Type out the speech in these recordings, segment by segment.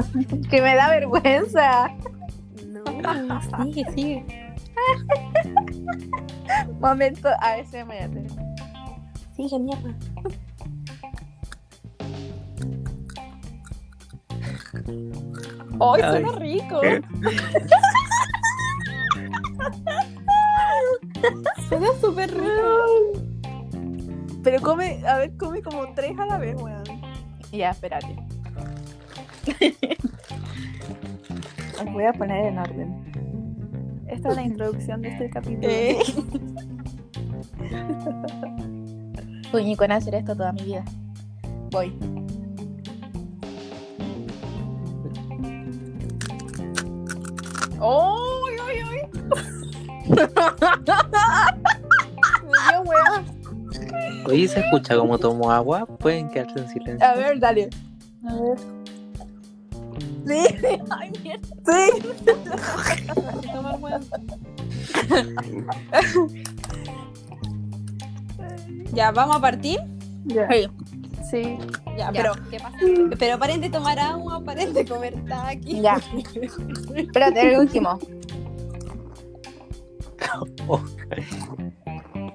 que me da vergüenza. No, sigue, sigue. Momento, a ver si me voy a tener. Sigue, mierda. ¡Ay, Ay. suena rico! suena súper rico. Pero come, a ver, come como tres a la vez, weón. Ya, espérate. Os voy a poner en orden. Esta es la introducción de este capítulo. Eh. Soñé con hacer esto toda mi vida. Voy. ¡Uy, uy, uy! Me dio weá. Oye, ¿se escucha como tomo agua? Pueden quedarse en silencio. A ver, dale. A ver. Sí. Ay, mierda. Sí. Ya, ¿vamos a partir? Ya. Sí. Ya, Ya. pero ¿qué pasa? Pero paren de tomar agua, paren de comer taqui. Ya. Espérate, el último.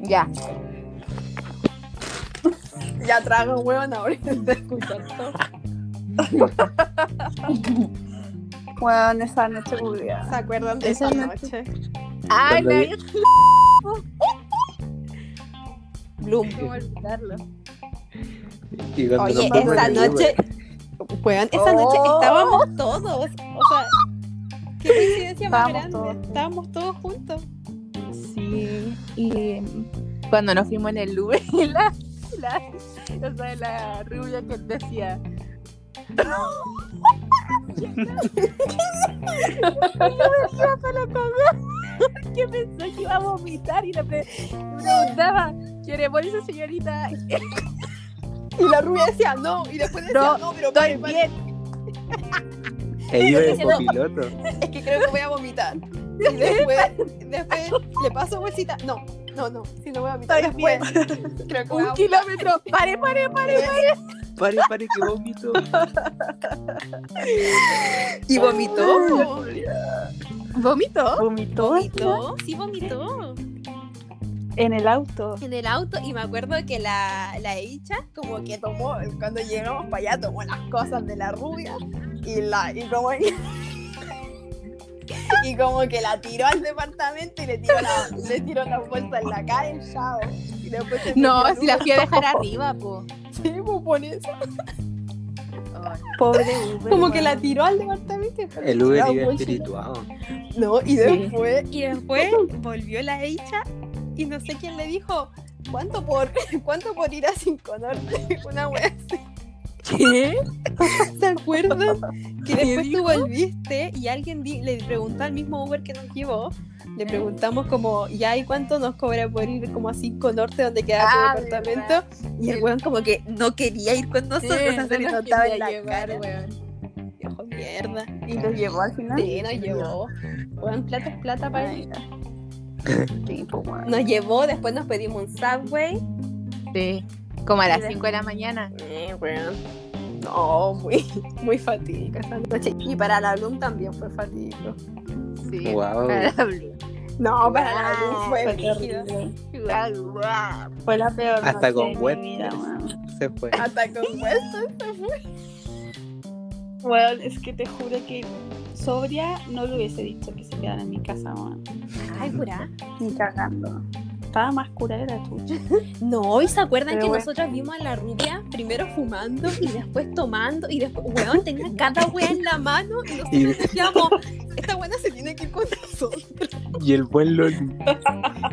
Ya. Ya trago huevón ahora de escuchar todo. Bueno, esa noche culiada. ¿Se acuerdan de esa Esa noche? Ay, Cuando la vi- Bloom. ¿Cómo olvidarlo? Y Oye, esa noche, weón, esa noche Oh. estábamos todos. O sea, qué coincidencia más grande. todos. Estábamos todos juntos. Sí. Y cuando nos fuimos en el Uber, la, la, o sea, la rubia que decía. iba para la cagada, que pensó que iba a vomitar y le, pre- le preguntaba, ¿quiere morirse señorita? Y la rubia decía no, y después decía No, no, pero Estoy bien. E iba de diciendo- copiloto. es que creo que voy a vomitar. Y después, después le paso bolsita. No, no, no, si no voy a vomitar. Estoy Después, creo que voy a Un kilómetro. Pare, pare, pare. Pare, pare, que vomito. Y vomitó. ¿Vomitó? Vomitó Vomitó, sí vomitó. en el auto. En el auto, y me acuerdo que la, la hecha, como que tomó, cuando llegamos para allá, tomó las cosas de la rubia y la, y como y como que la tiró al departamento y le tiró la, le tiró la bolsa en la cara. Y después se No, si la fui a dejar arriba, po. Sí, pues pone eso. Pobre Uber. Como que la tiró al departamento El Uber iba espirituado. No, y Sí. después, y después volvió la hecha y no sé quién le dijo, ¿cuánto por, cuánto por ir a Cinco Norte? Una wea así. ¿Qué? ¿Se acuerdan? Que ¿Qué después dijo? tú volviste y alguien le preguntó al mismo Uber que nos llevó, le preguntamos como, ya, ¿y cuánto nos cobra por ir como a Cinco Norte donde queda Ah, tu departamento? Y el weón como que no quería ir con nosotros, Sí, o sea, se le no nos notaba en la llevar, cara. weón. Mierda. ¿Y lo llevó al final? Sí, nos llevó. Weón, plata es plata para. Sí, pues. Nos llevó, después nos pedimos un Subway. Sí. Como a las Sí. 5 de la mañana. Eh, weón. No, muy, muy fatídica esa noche. Y para la Bloom también fue fatídico. Sí. Wow. Para la Blue. No, para la Bloom fue Fue la peor Hasta noche con weón. Se fue. Hasta con Weston se fue. Weón, es que te juro que sobria no le hubiese dicho que se quedara en mi casa, weón. Ay, pura. Ni cagando. Estaba más cura de la tuya. No, ¿y se acuerdan Pero que bueno. nosotros vimos a la rubia primero fumando y después tomando y después, weón, tenía cada wea en la mano y nosotros Y- decíamos, esta buena se tiene que ir con nosotros. Y el buen Loli.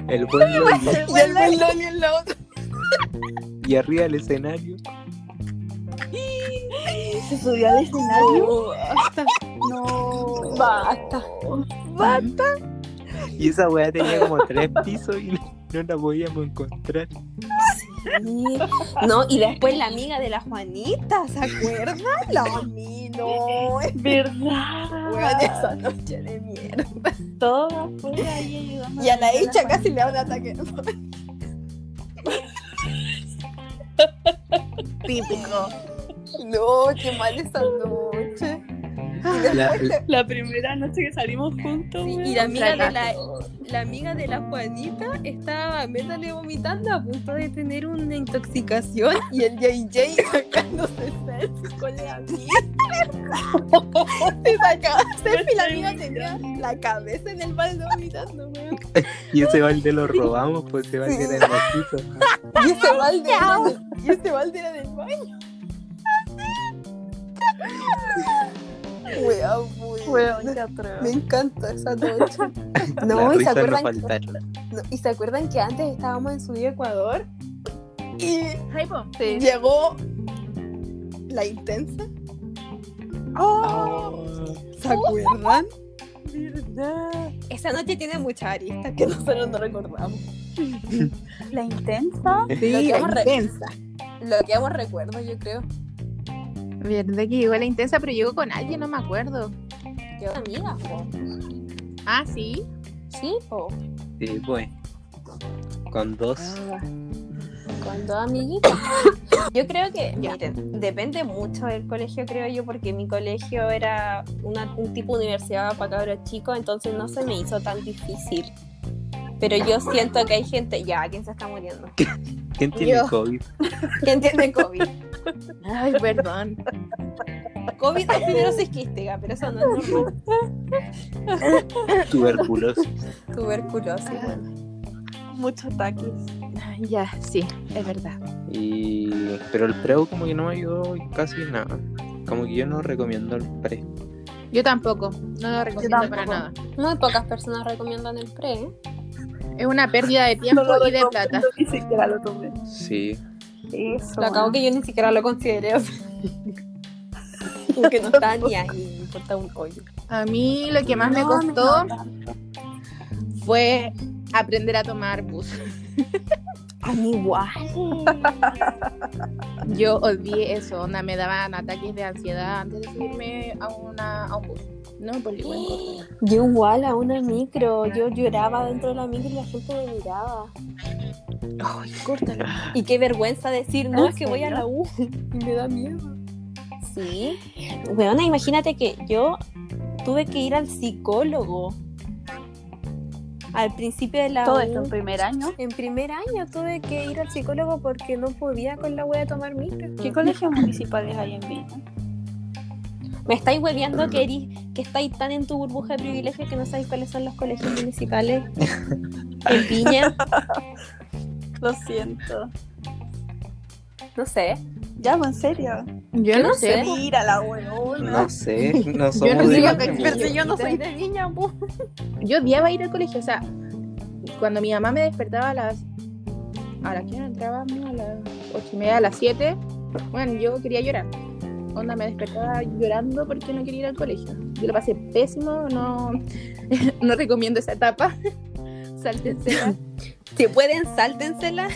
El buen Loli. Y el buen Loli en la otra. Y arriba del escenario. Se subió al escenario. No, basta, No. basta. Basta. Y esa weá tenía como tres pisos y no, no la podíamos encontrar. Sí. No, y después la amiga de la Juanita, ¿se acuerdan? La no, ¿Verdad? weón, esa noche de mierda. Todas fuera ahí ayudando. Y a la hecha casi le da un ataque. Típico. No, qué mal esa noche. La- la- La primera noche que salimos juntos, Sí, y la amiga, de la, amiga de la Juanita estaba métale vomitando a punto de tener una intoxicación y el JJ sacándose selfie con la amiga. Se sacaba selfie y la amiga tenía la cabeza en el balde vomitando, weón. y ese balde lo robamos, pues ese balde era hermosito. Y ese balde era, y ese balde era del baño. Weón, weón. Me encanta esa noche. No, y se risas no acuerdan faltaron. No, ¿Y se acuerdan que antes estábamos en Subí Ecuador? Y po. llegó la intensa. Oh, ¿Se acuerdan? verdad. Esa noche tiene muchas aristas que nosotros no recordamos. La intensa. Sí, la intensa. Lo que aún recuerdo, yo creo. Verdad que llegó la intensa, pero llegó con alguien, no me acuerdo. Que amiga, po. Ah, sí. Sí, po. Sí, pues. Con dos. Con dos amiguitas. Yo creo que, miren, depende mucho del colegio, creo yo, porque mi colegio era una- un tipo de universidad para cabros chicos, entonces no se me hizo tan difícil. Pero yo siento que hay gente, ya, ¿quién se está muriendo? ¿Quién tiene Yo. COVID? ¿Quién tiene COVID? Ay, perdón. COVID es fibrosis quística, pero eso no es normal. Tuberculosis. Tuberculosis, bueno. Muchos taquis. Ay, Ya, sí, es verdad. Y... Pero el preo como que no me ayudó casi nada. Como que yo no recomiendo el pre. Yo tampoco, no lo recomiendo para nada. Muy pocas personas recomiendan el pre, ¿eh? Es una pérdida de tiempo No y de plata. Ni siquiera lo tomé. Sí. Eso. Lo acabo que yo ni siquiera lo consideré. o sea. Porque no está ni ahí, me importa un hoyo. A mí lo que más me No, costó no tanto. fue aprender a tomar bus. A mí igual. Yo odié eso, onda, me daban ataques de ansiedad antes de subirme a, una, a un bus. No, por igual. Yo igual a una micro, yo lloraba dentro de la micro y la gente me miraba. Ay, córtalo. Y qué vergüenza decir, no, ¿En es que voy a la U y me da miedo. Sí. Bueno, imagínate que yo tuve que ir al psicólogo. Al principio de la Todo U. esto en primer año. En primer año tuve que ir al psicólogo porque no podía con la wea de tomar micro. ¿Qué colegios municipales hay en Vina? Me estáis hueveando que, eres- que estáis tan en tu burbuja de privilegio que no sabéis cuáles son los colegios municipales en Piña. Lo siento. No sé. Ya, en serio. Yo no no sé. Mira la huevona. No sé, no Yo no de pero si yo no soy de Viña, po. Yo odiaba ir al colegio, o sea, cuando mi mamá me despertaba a las... ¿A las que entrábamos? A las ocho y media, a las siete. Bueno, yo quería llorar. Onda, me despertaba llorando porque no quería ir al colegio. Yo lo pasé pésimo, no, no recomiendo esa etapa. Sáltensela. Si pueden, sáltensela.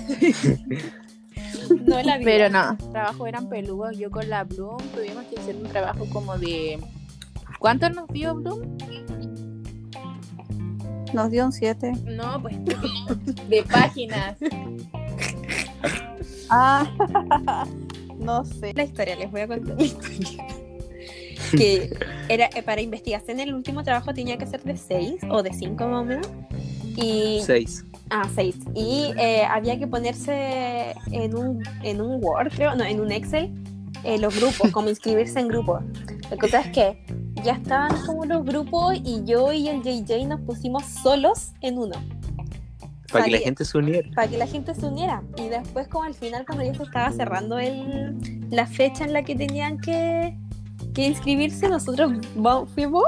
no la vida. Pero no, los trabajos eran peludos. Yo con la Bloom tuvimos que hacer un trabajo como de... ¿Cuánto nos dio Bloom? Nos dio un 7. No, pues de páginas. Ah, no sé. la historia, les voy a contar la historia. que era eh, para investigación el último trabajo tenía que ser de 6 o de 5 más o menos. Y Seis. Ah, seis. Y eh, había que ponerse en un, en un Word, creo, no, en un Excel, eh, los grupos, como inscribirse en grupos. La cosa es que ya estaban como los grupos y yo y el JJ nos pusimos solos en uno, Para que la gente se uniera. para que la gente se uniera. Y después, como al final, cuando ya se estaba cerrando el, la fecha en la que tenían que, que inscribirse, nosotros fuimos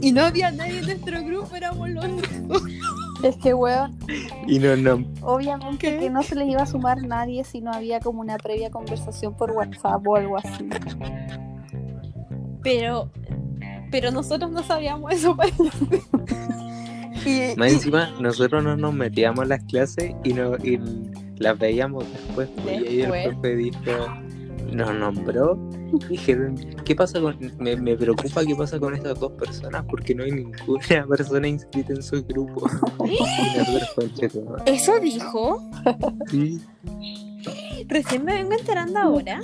y no había nadie en nuestro grupo, éramos los únicos. Es que, weón, Y no, no. obviamente que no se les iba a sumar nadie si no había como una previa conversación por WhatsApp o algo así. Pero, pero nosotros no sabíamos eso. y, Más y- encima, nosotros no nos metíamos a las clases y, no, y las veíamos después. pues, Y ahí el Después. profe dijo, nos nombró. Dijeron, ¿qué pasa con.? Me, me preocupa qué pasa con estas dos personas porque no hay ninguna persona inscrita en su grupo. Eso dijo. Sí. Recién me vengo enterando ahora.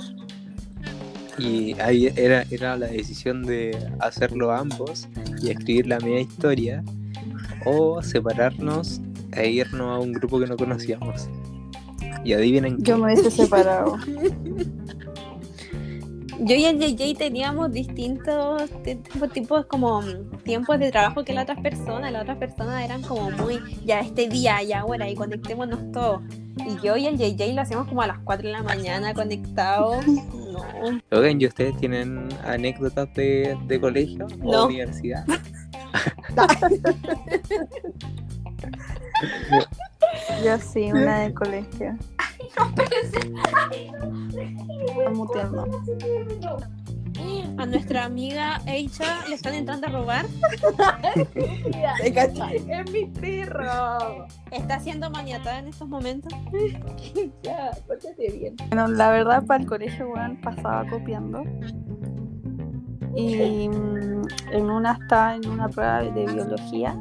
Y ahí era, era la decisión de hacerlo ambos y escribir la media historia o separarnos e irnos a un grupo que no conocíamos. Y adivinen qué. Yo me hubiese separado. Yo y el JJ teníamos distintos ti- tipos, como tiempos de trabajo que las otras personas. Las otras personas eran como muy, ya este día, ya ahora, y conectémonos todos. Y yo y el JJ lo hacíamos como a las 4 de la mañana conectados. No. Oigan, ¿y ustedes tienen anécdotas de, de colegio o No. universidad? Yo sí, una de colegio. Estoy muteando. A nuestra amiga Eicha le están entrando a robar. Es mi perro. Está siendo maniatada en estos momentos. Ya, pórtate bien. Bueno, la verdad, para el colegio, weón, pasaba copiando. Y mm, en una estaba en una prueba de biología.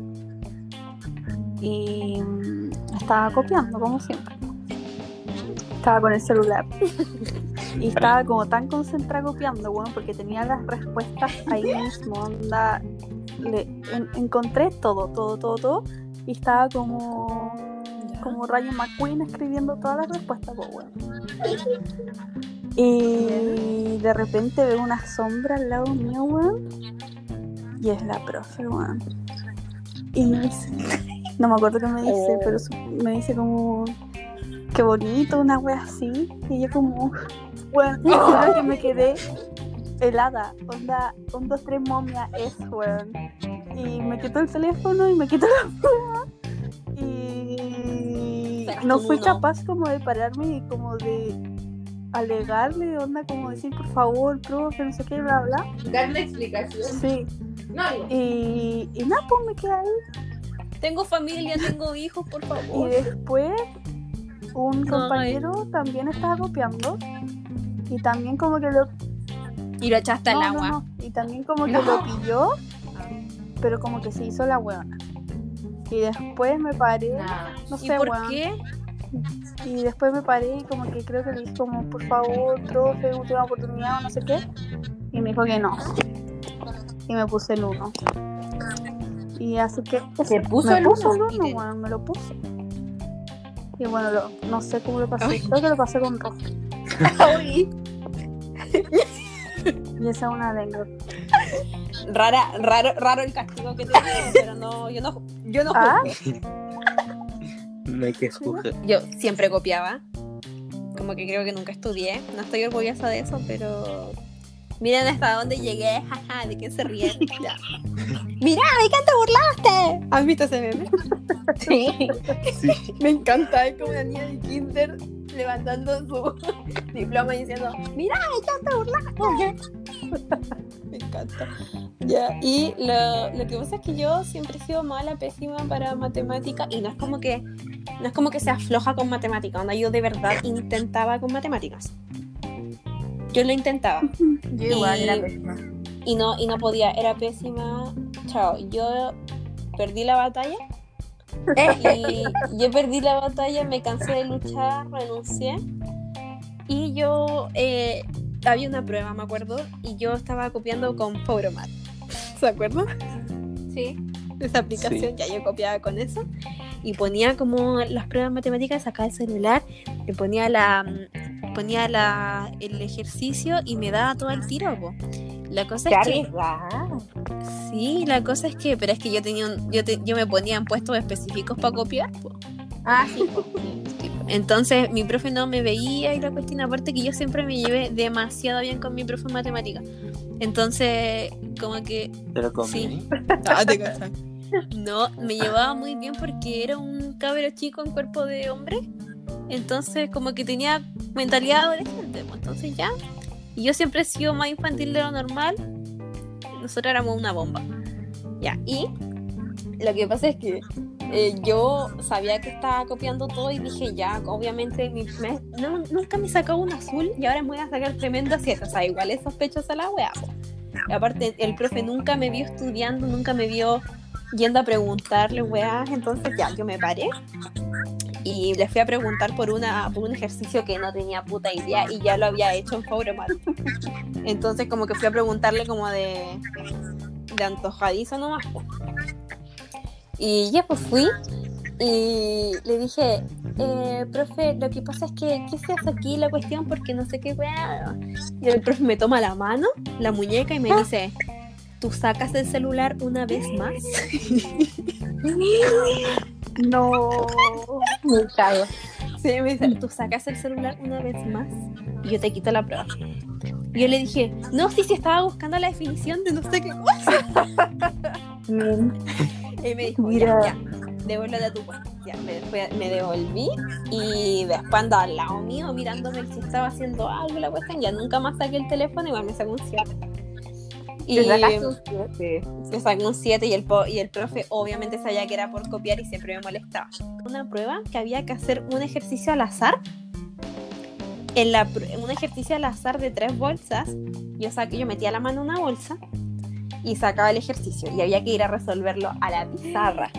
Y mm, estaba copiando, como siempre. Estaba con el celular. Y estaba como tan concentrada copiando, bueno, porque tenía las respuestas ahí mismo. Onda, le, en- encontré todo, todo, todo, todo. Y estaba como, como Rayo McQueen escribiendo todas las respuestas, pues bueno. Y de repente veo una sombra al lado mío, weón. Y es la profe, weón. Y me dice, no me acuerdo qué me dice, Oh. pero me dice como, qué bonito, una wea así. Y yo como, weón, que me quedé helada. Onda, un, dos, tres momia es, weón. Y me quitó el teléfono y me quitó la prueba. Y no fui capaz como de pararme y como de alegarle, onda como decir por favor, profe, no sé qué, bla, bla. Dar una explicación. Sí. No, no. Y, y nada, pues me quedé ahí. Tengo familia, tengo hijos, por Y favor. después un Ay. compañero también estaba copiando. Y también como que lo... Y lo echaste al no, no, agua. no. Y también como que No. lo pilló, pero como que se hizo la huevona. Y después me paré, no ¿Y sé, por weón. qué? Y después me paré y como que creo que le dije como, por favor, profe, última oportunidad o no sé qué. Y me dijo que no. Y me puse el uno. Y así que Se puso me el puso uno. el y uno, weón, me lo puso. Y bueno, lo- no sé cómo lo pasé. Ay. Creo que lo pasé con rojo. Y esa es una anécdota. Rara, raro, raro el castigo que te dieron, pero no, yo no, yo no Ah. juzgo. No hay que juzgar. Yo siempre copiaba. Como que creo que nunca estudié. No estoy orgullosa de eso, pero. Miren hasta dónde llegué, jaja, de qué se ríen. Ya. Mira, ¿de qué te burlaste? ¿Has visto ese meme? Sí. Sí. Me encanta, es como una niña de kinder levantando su diploma y diciendo, mira, ¿de qué te burlaste? Me encanta. Ya, y lo, lo que pasa es que yo siempre he sido mala, pésima para matemática y no es como que no es como que se afloja con matemática, onda yo de verdad intentaba con matemáticas. Yo lo intentaba Yo igual Y- era pésima. y no, y no podía, era pésima. Chao, yo perdí la batalla. Y yo perdí la batalla, me cansé de luchar, renuncié. Y yo, eh, había una prueba, me acuerdo, y yo estaba copiando con Powermat. ¿Se acuerdan? Sí. Esa aplicación, ya yo copiaba con eso. Y ponía como las pruebas matemáticas, sacaba el celular, le ponía la mm, ponía la, el ejercicio y me daba todo el tiro, po. La cosa Qué es que. Sí, la cosa es que, pero es que yo tenía un- yo, te- yo me ponía en puestos específicos para copiar. po. Ah, sí. po. Entonces mi profe no me veía y la cuestión aparte que yo siempre me llevé demasiado bien con mi profe en matemática. Entonces, como que ¿Te lo comí? Sí. no, me llevaba muy bien porque era un cabro chico en cuerpo de hombre. Entonces, como que tenía mentalidad adolescente. Entonces ya. Y yo siempre he sido más infantil de lo normal. Nosotros éramos una bomba. Ya, y lo que pasa es que eh, yo sabía que estaba copiando todo y dije, ya, obviamente mi- me- no- nunca me sacaba un azul y ahora me voy a sacar tremendo 7. O sea, igual es sospechosa la wea. Aparte, el profe nunca me vio estudiando, nunca me vio yendo a preguntarle weas. Entonces ya, yo me paré y le fui a preguntar por, una, por un ejercicio que no tenía puta idea y ya lo había hecho en Fauremat. Entonces como que fui a preguntarle como de, de antojadizo nomás. Y ya pues fui y le dije, eh, profe, lo que pasa es que, ¿qué se hace aquí la cuestión? Porque no sé qué weá. Y el profe me toma la mano, la muñeca y me dice, ¿tú sacas el celular una vez más? No. Me cago. Sí, me dice, ¿tú sacas el celular una vez más? Y yo te quito la prueba. Y yo le dije, no, sí, sí, estaba buscando la definición de no sé qué cosa. Y me dijo, Mira. ya, ya, devuélvete a tu cuenta. Ya, me, fue- me devolví y después andaba al lado mío mirándome si estaba haciendo algo la cuestión. Ya nunca más saqué el teléfono y igual me sacó un 7. Y me sacó un 7 y el, y el profe obviamente sabía que era por copiar y siempre me molestaba. Una prueba que había que hacer un ejercicio al azar. En, la, en un ejercicio al azar de tres bolsas, yo, saqué, yo metía la mano en una bolsa y sacaba el ejercicio y había que ir a resolverlo a la pizarra.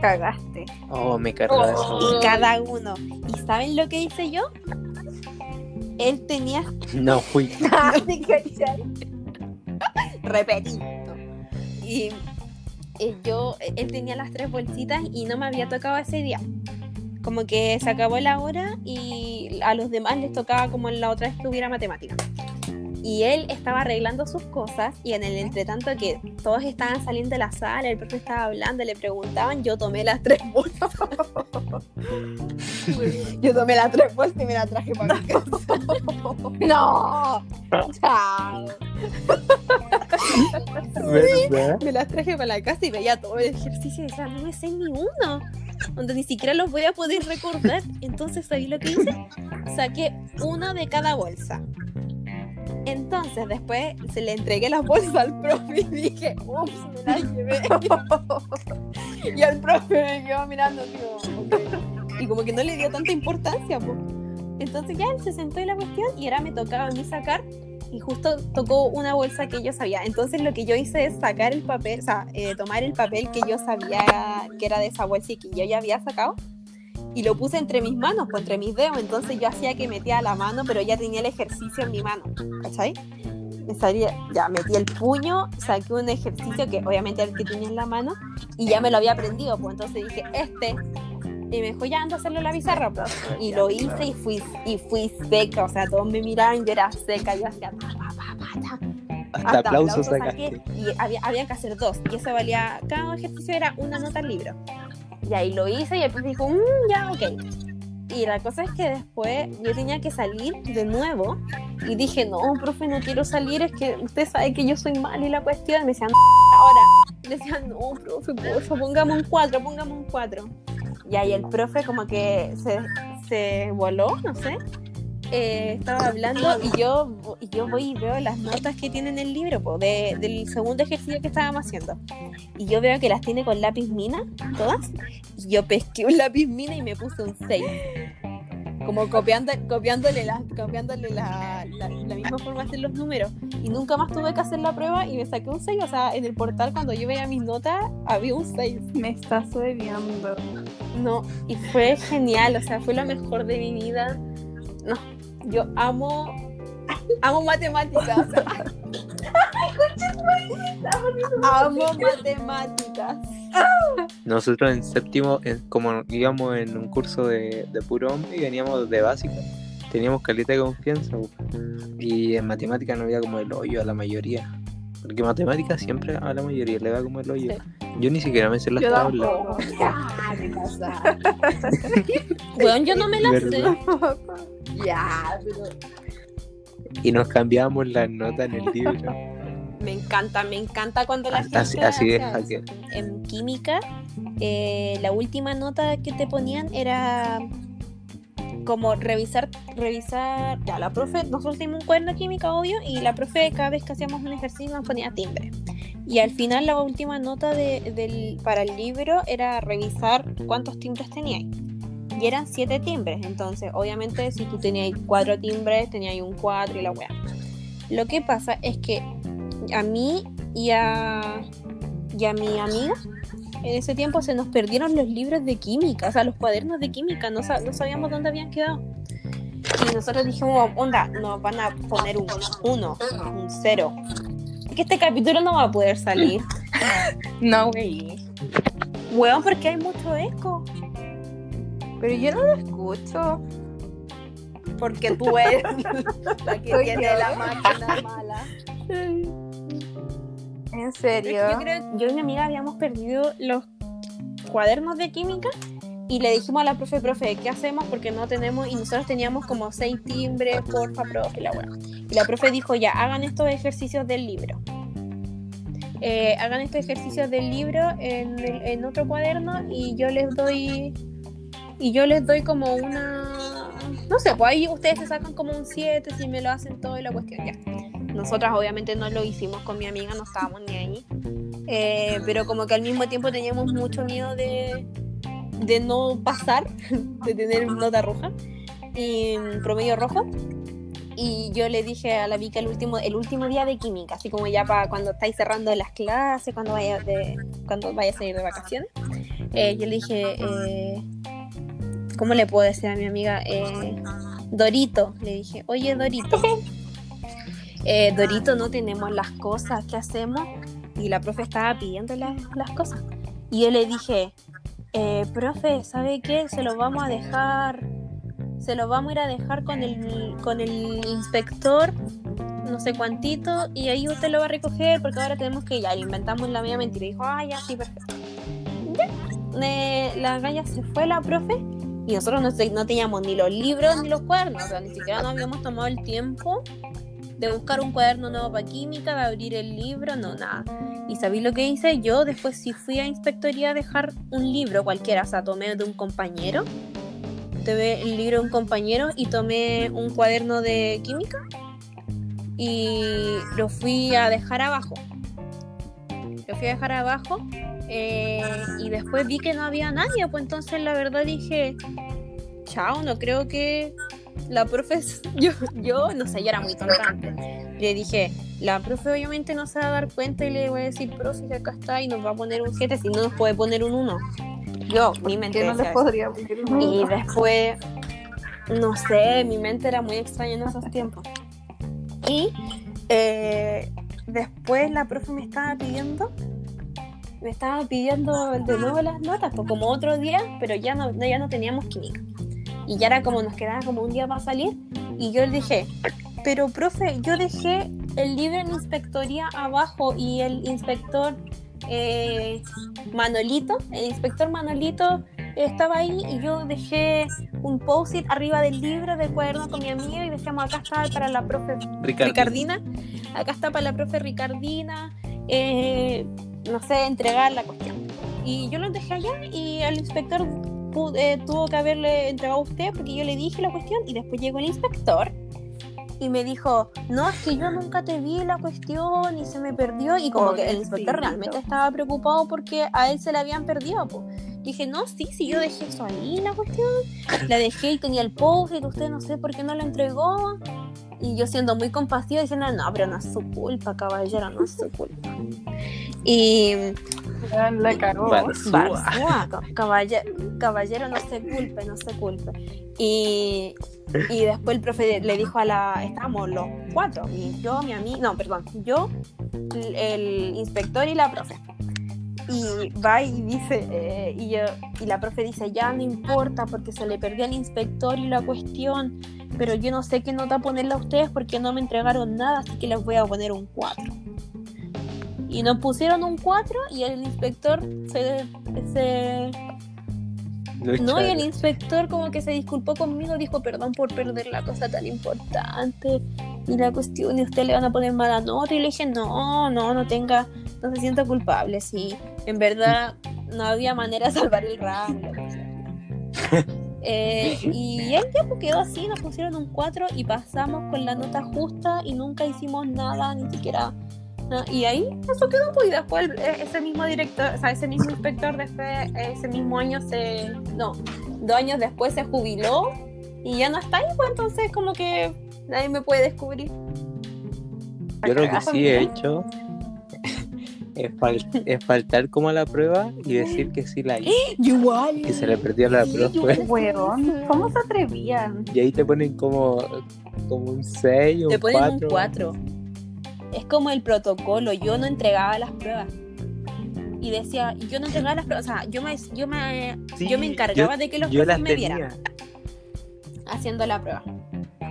Cagaste. Oh, me cargaba eso. Y cada uno. ¿Y saben lo que hice yo? Él tenía No fui. repetido. Y eh, yo, él tenía las tres bolsitas y no me había tocado ese día. Como que se acabó la hora y a los demás les tocaba como en la otra vez que hubiera matemática. Y él estaba arreglando sus cosas y en el entretanto que todos estaban saliendo de la sala, el profe estaba hablando, le preguntaban, yo tomé las tres bolsas. yo tomé las tres bolsas y me las traje para mi casa. No. Chao. Me las traje para la casa y veía todo el ejercicio y decía, no me sé ni uno. Donde ni siquiera los voy a poder recordar. Entonces, ¿sabí lo que hice? Saqué uno de cada bolsa. Entonces, después se le entregué las bolsas al profe y dije, ups, me las llevé. y al profe me quedó mirando, tío. Y como que no le dio tanta importancia, po. Entonces ya él se sentó en la cuestión y ahora me tocaba a mí sacar y justo tocó una bolsa que yo sabía. Entonces lo que yo hice es sacar el papel, o sea, eh, tomar el papel que yo sabía que era de esa bolsa y que yo ya había sacado y lo puse entre mis manos, pues entre mis dedos. Entonces yo hacía que metía la mano, pero ya tenía el ejercicio en mi mano, ¿cachai? Me salía, ya metí el puño, saqué un ejercicio que obviamente era el que tenía en la mano y ya me lo había aprendido, pues entonces dije, este. Y me dijo, ya ando a hacerlo en la pizarra, pues. Y lo hice y fui, y fui seca, o sea, todos me miraban, yo era seca, yo hacía pa, pa, pa, pa, ta. Hasta aplausos saqué, sacaste. y había, había que hacer dos y eso valía cada ejercicio era una nota al libro y ahí lo hice y el profe dijo "Mm, ya ok y la cosa es que después yo tenía que salir de nuevo y dije no profe no quiero salir es que usted sabe que yo soy mal y la cuestión me decían ahora me decían no profe porfa pongamos un cuatro pongamos un cuatro y ahí el profe como que se, se voló no sé eh, estaba hablando y yo, y yo voy y veo las notas que tiene en el libro po, de- del segundo ejercicio que estábamos haciendo. Y yo veo que las tiene con lápiz mina, todas. Y yo pesqué un lápiz mina y me puse un 6. Como copiando, copiándole, la, copiándole la, la, la misma forma de hacer los números. Y nunca más tuve que hacer la prueba y me saqué un 6. O sea, en el portal cuando yo veía mis notas había un 6. Me estás odiando. No, y fue genial, o sea, fue lo mejor de mi vida. No, yo amo, amo matemáticas. amo matemáticas. Nosotros en séptimo, en- como íbamos en un curso de, de puro hombre y veníamos de básica, teníamos caleta de confianza. Y en matemática no había como el hoyo a la mayoría. Porque matemática siempre a la mayoría le da como el hoyo. Yo ni siquiera me sé las Yo tablas. Weón, yo no me la sé. Ya, pero. Y nos cambiábamos las notas en el libro. Me encanta, me encanta cuando la gente Así- así es. En química, eh, la última nota que te ponían era como revisar, revisar, ya la profe, nosotros teníamos un cuaderno de química, obvio, y la profe cada vez que hacíamos un ejercicio nos ponía timbre. Y al final la última nota de- del, para el libro era revisar cuántos timbres teníais. Y eran siete timbres, entonces obviamente si tú tenías cuatro timbres, tenías un cuatro y la weá. Lo que pasa es que a mí y a, y a mi amiga en ese tiempo se nos perdieron los libros de química, o sea, los cuadernos de química, no, sa- no sabíamos dónde habían quedado. Y nosotros dijimos, onda, nos van a poner un 1, un 0. Que este capítulo no va a poder salir. No, güey. Weón, porque hay mucho eco. Pero yo no lo escucho. Porque tú eres la que Soy tiene yo. la máquina mala. En serio. Yo, creo, yo y mi amiga habíamos perdido los cuadernos de química y le dijimos a la profe, profe, ¿qué hacemos? Porque no tenemos, y nosotros teníamos como seis timbres, porfa, profe, la weá. Y la profe dijo, ya, hagan estos ejercicios del libro. Eh, hagan estos ejercicios del libro en, en otro cuaderno y yo les doy, y yo les doy como una, no sé, pues ahí ustedes se sacan como un 7 si me lo hacen todo y la cuestión, ya. Nosotras obviamente no lo hicimos con mi amiga, no estábamos ni ahí. Eh, pero como que al mismo tiempo teníamos mucho miedo de, de no pasar, de tener nota roja y mm, promedio rojo. Y yo le dije a la Vika el último, el último día de química, así como ya para cuando estáis cerrando las clases, cuando vaya, de, cuando vaya a salir de vacaciones. eh, yo le dije, eh, ¿cómo le puedo decir a mi amiga? Eh, Dorito, le dije, oye Dorito, eh, Dorito, no tenemos las cosas, ¿qué hacemos? Y la profe estaba pidiendo las, las cosas. Y yo le dije, eh, profe, ¿sabe qué? Se lo vamos a dejar, se lo vamos a ir a dejar con el, con el inspector, no sé cuántito, y ahí usted lo va a recoger porque ahora tenemos que ya, le inventamos la media mentira. Y dijo, ah, ya, sí, perfecto. Ya. Eh, la galla se fue, la profe, y nosotros no, te- no teníamos ni los libros ni los cuadernos, o sea, ni siquiera nos habíamos tomado el tiempo de buscar un cuaderno nuevo para química, de abrir el libro, no, nada. ¿Y sabéis lo que hice? Yo después sí fui a inspectoría a dejar un libro cualquiera, o sea, tomé de un compañero, tomé el libro de un compañero y tomé un cuaderno de química y lo fui a dejar abajo. Lo fui a dejar abajo eh, y después vi que no había nadie, pues entonces la verdad dije, chao, no creo que la profe, yo, yo no sé, yo era muy tonta antes. Le dije, la profe obviamente no se va a dar cuenta y le voy a decir, profe, si acá está y nos va a poner un 7, si no nos puede poner un 1. Yo, mi mente no les podría poner un Y después, no sé, mi mente era muy extraña en esos tiempos. Y eh, después la profe me estaba pidiendo, me estaba pidiendo de nuevo las notas, pues como otro día, pero ya no, ya no teníamos química. Y ya era como nos quedaba como un día para salir. Y yo le dije, pero profe, yo dejé el libro en inspectoría abajo y el inspector eh, Manolito, el inspector Manolito estaba ahí y yo dejé un post-it arriba del libro del cuaderno con mi amiga y decíamos acá está para la profe. Ricardina, acá está para la profe Ricardina, eh, no sé, entregar la cuestión. Y yo lo dejé allá y al inspector eh, tuvo que haberle entregado a usted porque yo le dije la cuestión y después llegó el inspector y me dijo, no, es que yo nunca te vi la cuestión y se me perdió y como que el inspector realmente estaba preocupado porque a él se le habían perdido. po. Dije, no, sí, sí, yo dejé eso ahí, la cuestión. La dejé y tenía el post-it, usted no sé por qué no lo entregó. Y yo siendo muy compasiva diciendo, no, pero no es su culpa, caballero, no es su culpa. Y La cagó. Barzúa. Caballero, caballero, no se culpe, no se culpe. Y, y después el profe le dijo a la, estábamos los cuatro, y yo, mi amiga, no, perdón, yo, el inspector y la profe. Y va y dice, eh, y, yo, y la profe dice, ya no importa porque se le perdió al inspector y la cuestión, pero yo no sé qué nota ponerle a ustedes porque no me entregaron nada, así que les voy a poner un 4. Y nos pusieron un 4 y el inspector se, se no, y el inspector como que se disculpó conmigo, dijo perdón por perder la cosa tan importante y la cuestión y a usted le van a poner mala nota y le dije no, no, no tenga, no se sienta culpable, sí, en verdad no había manera de salvar el cuestión. Eh, y ya pues, quedó así, nos pusieron un 4 y pasamos con la nota justa y nunca hicimos nada, ni siquiera... nada. Y ahí eso quedó, pues, y después el- eh, ese mismo director, o sea, ese mismo inspector después, ese mismo año se, no, dos años después se jubiló y ya no está ahí, pues entonces como que nadie me puede descubrir. Yo lo que sí he hecho es, fal- es faltar como a la prueba y decir que sí la hice, Igual. que se le perdió la prueba. yo Weón, ¿cómo se atrevían? Y ahí te ponen como, como un 6 o Te un ponen 4. un 4. Es como el protocolo, yo no entregaba las pruebas. Y decía, yo no entregaba las pruebas, o sea, yo me, yo me, Sí, yo me encargaba yo- de que los profes me tenía. vieran haciendo la prueba.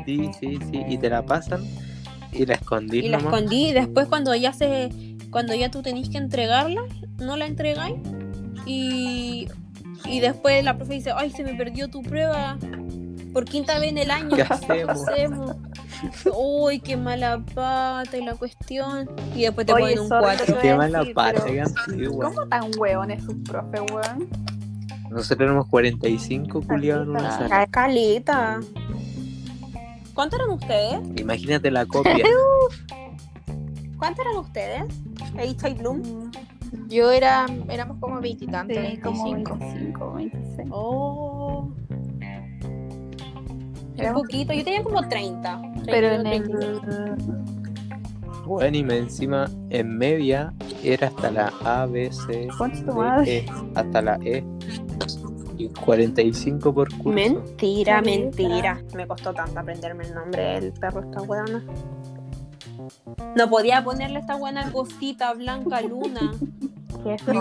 Sí, sí, sí. Y te la pasan y la escondí Y la nomás. escondí y después cuando ya se cuando ya tú tenés que entregarla, no la entregáis y, y después la profe dice, ay, se me perdió tu prueba por quinta vez en el año. ¿Qué hacemos? hacemos? Uy, qué mala pata y la cuestión. Y después te Oye, ponen un sorry, 4. pero- Qué mala decir, pata, pero-. ¿Cómo tan hueones sus profes, weón? Nosotros tenemos 45 culiados en una sala. Calita. ¿Cuántos eran ustedes? Imagínate la copia. ¿Cuántos eran ustedes? H. Bloom. Yo era, éramos como veintitantos, Sí, como 25. 25, 26. Oh. Qué Éramos- poquito. Yo tenía como 30. Pero en 32, el... Bueno, y me encima en media era hasta la A, B, C, D. E, hasta la E. Y 45 por curso. Mentira, mentira. Me costó tanto aprenderme el nombre del perro esta weona. No podía ponerle esta buena cosita blanca luna.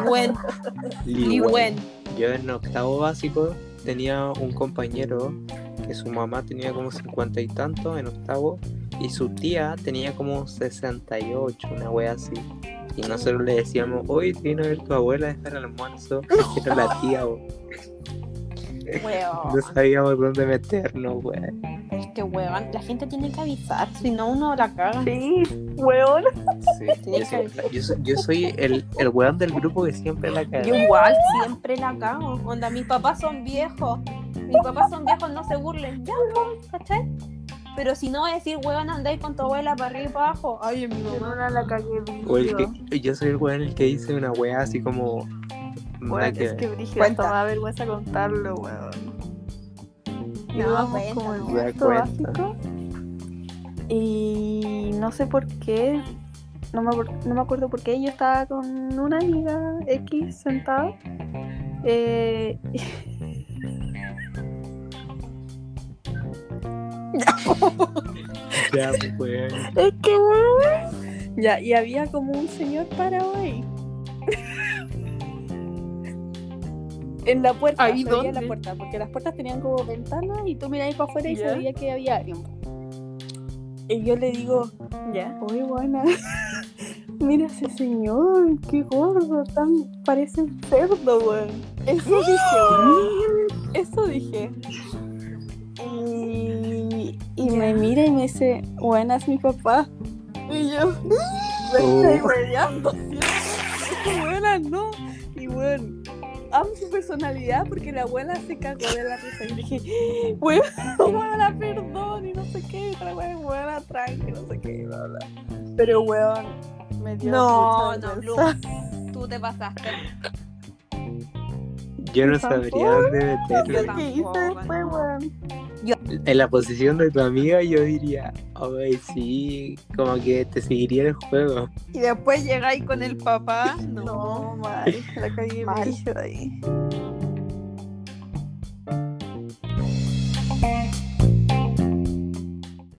Bueno, buen. Yo en octavo básico tenía un compañero que su mamá tenía como 50 y tanto en octavo y su tía tenía como 68, una wea así. Y nosotros le decíamos, hoy vino a ver tu abuela a dejar el almuerzo. Era la tía, bo. Weón. no sabíamos dónde meternos, wea. Es que weón, la gente tiene que avisar, si no uno la caga. Sí, weón. Sí, yo, soy, yo soy- yo soy el, el weón del grupo que siempre la caga. Yo igual siempre la cago. Onda, mis papás son viejos. Mis papás son viejos, no se burlen. Ya, no, ¿cachai? Pero si no decir, weón, andáis con tu abuela para arriba y para abajo. Ay, mi Yo mamá. no la cagué O el vivo. que, yo soy el weón el que dice una wea así como. Bueno, que es que Cuenta. hasta me da vergüenza contarlo, weón. No, Íbamos cuenta, como en no. cuarto básico y no sé por qué, no me, no me acuerdo por qué, yo estaba con una amiga X sentada. eh, Ya, pues, es que weón. Ya, y había como un señor parado ahí. En la puerta, ¿Ahí en la dónde? puerta, porque las puertas tenían como ventanas y tú mirabas para afuera y Ya. sabía que había alguien. Y yo le digo, Ya. Uy, buena. Mira ese señor, qué gordo, tan parece un cerdo, weón. Eso dije, weón. Eso dije. Y, y me mira y me dice, buena es mi papá. Y yo, me Oh. estoy hueveando, ¿sí? Buena, no. Y bueno, amo su personalidad porque la abuela se cagó de la risa. Y dije, weón, abuela, perdón, y no sé qué. Y otra weón, buena, tranqui, no sé qué, bla, bla. Pero weón, me dio No, no. Tú te pasaste. Yo no sabría dónde meterlo. ¿Qué hice después, no. En la posición de tu amiga, yo diría, ay, sí, como que te seguiría el juego. Y después llegáis con el papá. No, mal, la cagué Mal. ahí.